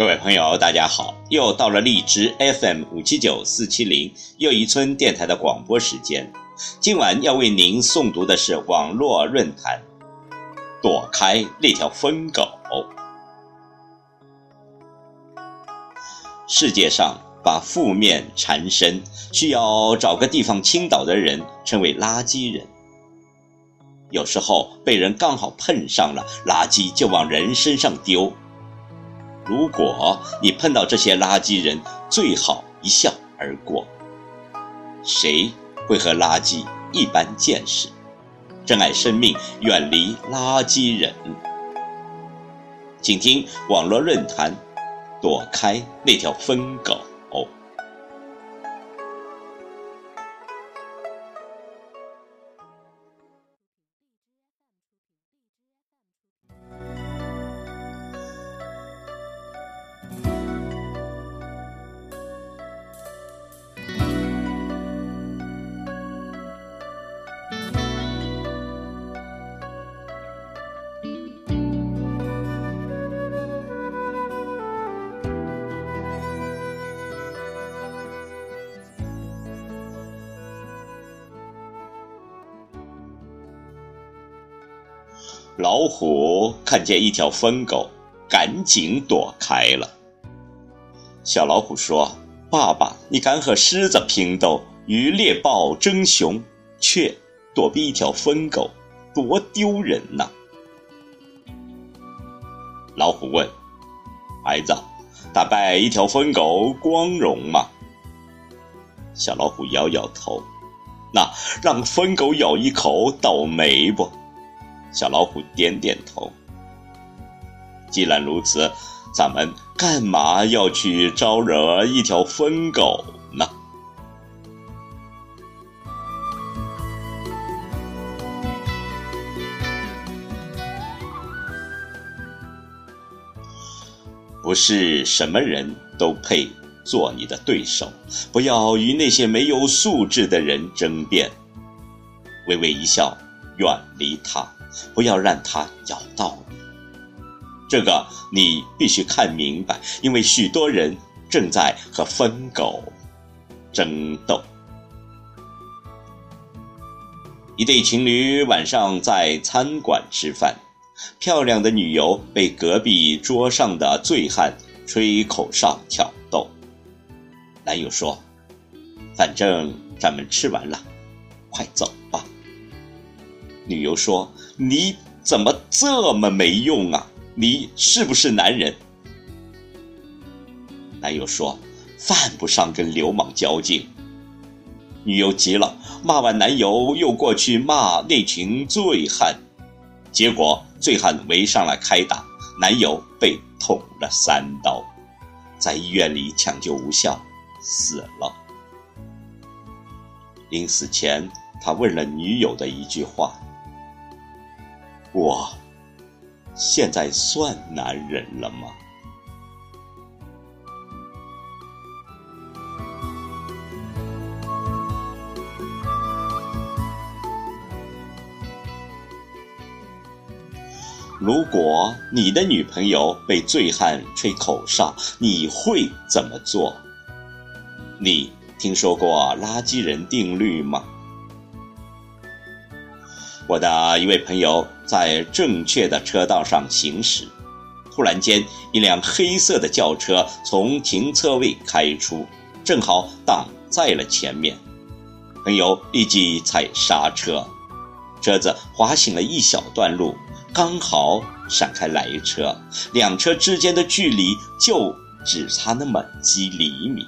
各位朋友，大家好！又到了荔枝 FM 五七九四七零又一村电台的广播时间。今晚要为您诵读的是网络论坛《躲开那条疯狗》。世界上把负面缠身、需要找个地方倾倒的人称为垃圾人。有时候被人刚好碰上了，垃圾就往人身上丢。如果你碰到这些垃圾人，最好一笑而过。谁会和垃圾一般见识？珍爱生命，远离垃圾人。请听网络论坛。躲开那条疯狗。老虎看见一条疯狗，赶紧躲开了。小老虎说：“爸爸，你敢和狮子拼斗，与猎豹争雄，却躲避一条疯狗，多丢人呐！”老虎问：“孩子，打败一条疯狗光荣吗？”小老虎摇摇头：“那让疯狗咬一口，倒霉不？”小老虎点点头。既然如此，咱们干嘛要去招惹一条疯狗呢？不是什么人都配做你的对手，不要与那些没有素质的人争辩。微微一笑，远离他。不要让它咬到你，这个你必须看明白，因为许多人正在和疯狗争斗。一对情侣晚上在餐馆吃饭，漂亮的女友被隔壁桌上的醉汉吹口哨挑逗。男友说：“反正咱们吃完了，快走吧。”女友说。你怎么这么没用啊？你是不是男人？男友说：“犯不上跟流氓较劲。”女友急了，骂完男友又过去骂那群醉汉，结果醉汉围上来开打，男友被捅了三刀，在医院里抢救无效死了。临死前，他问了女友的一句话。我现在算男人了吗？如果你的女朋友被醉汉吹口哨，你会怎么做？你听说过垃圾人定律吗？我的一位朋友在正确的车道上行驶，突然间，一辆黑色的轿车从停车位开出，正好挡在了前面。朋友立即踩刹车，车子滑行了一小段路，刚好闪开来车，两车之间的距离就只差那么几厘米。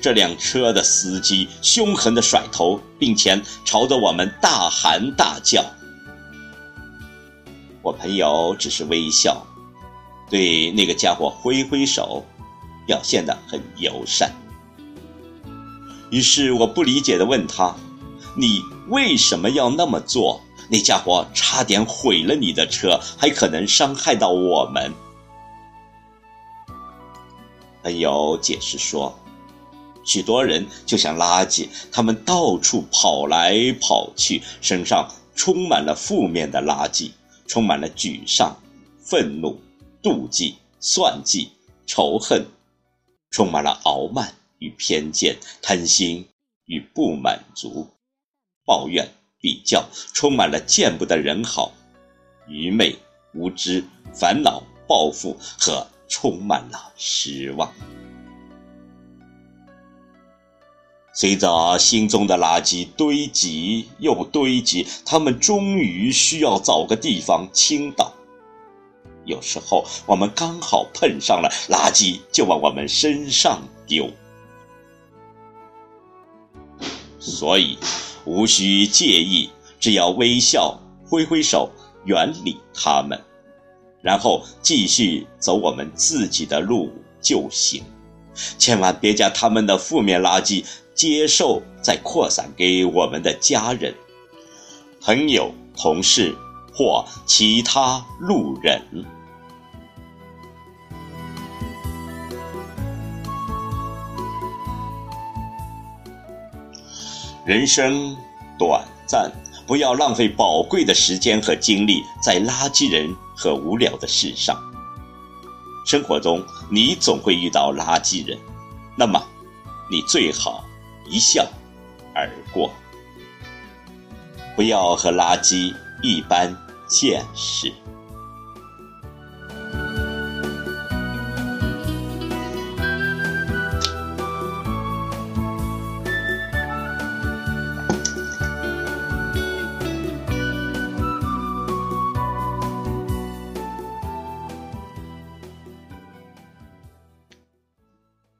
这辆车的司机凶狠地甩头，并且朝着我们大喊大叫。我朋友只是微笑，对那个家伙挥挥手，表现得很友善。于是我不理解地问他：“你为什么要那么做？那家伙差点毁了你的车，还可能伤害到我们。”朋友解释说。许多人就像垃圾，他们到处跑来跑去，身上充满了负面的垃圾，充满了沮丧、愤怒、妒忌、算计、仇恨，充满了傲慢与偏见、贪心与不满足、抱怨、比较，充满了见不得人好、愚昧、无知、烦恼、报复和充满了失望。随着心中的垃圾堆积又堆积，他们终于需要找个地方倾倒。有时候我们刚好碰上了垃圾，就往我们身上丢。所以无需介意，只要微笑、挥挥手，远离他们，然后继续走我们自己的路就行。千万别将他们的负面垃圾接受，再扩散给我们的家人、朋友、同事或其他路人。人生短暂，不要浪费宝贵的时间和精力在垃圾人和无聊的事上。生活中，你总会遇到垃圾人，那么，你最好一笑而过，不要和垃圾一般见识。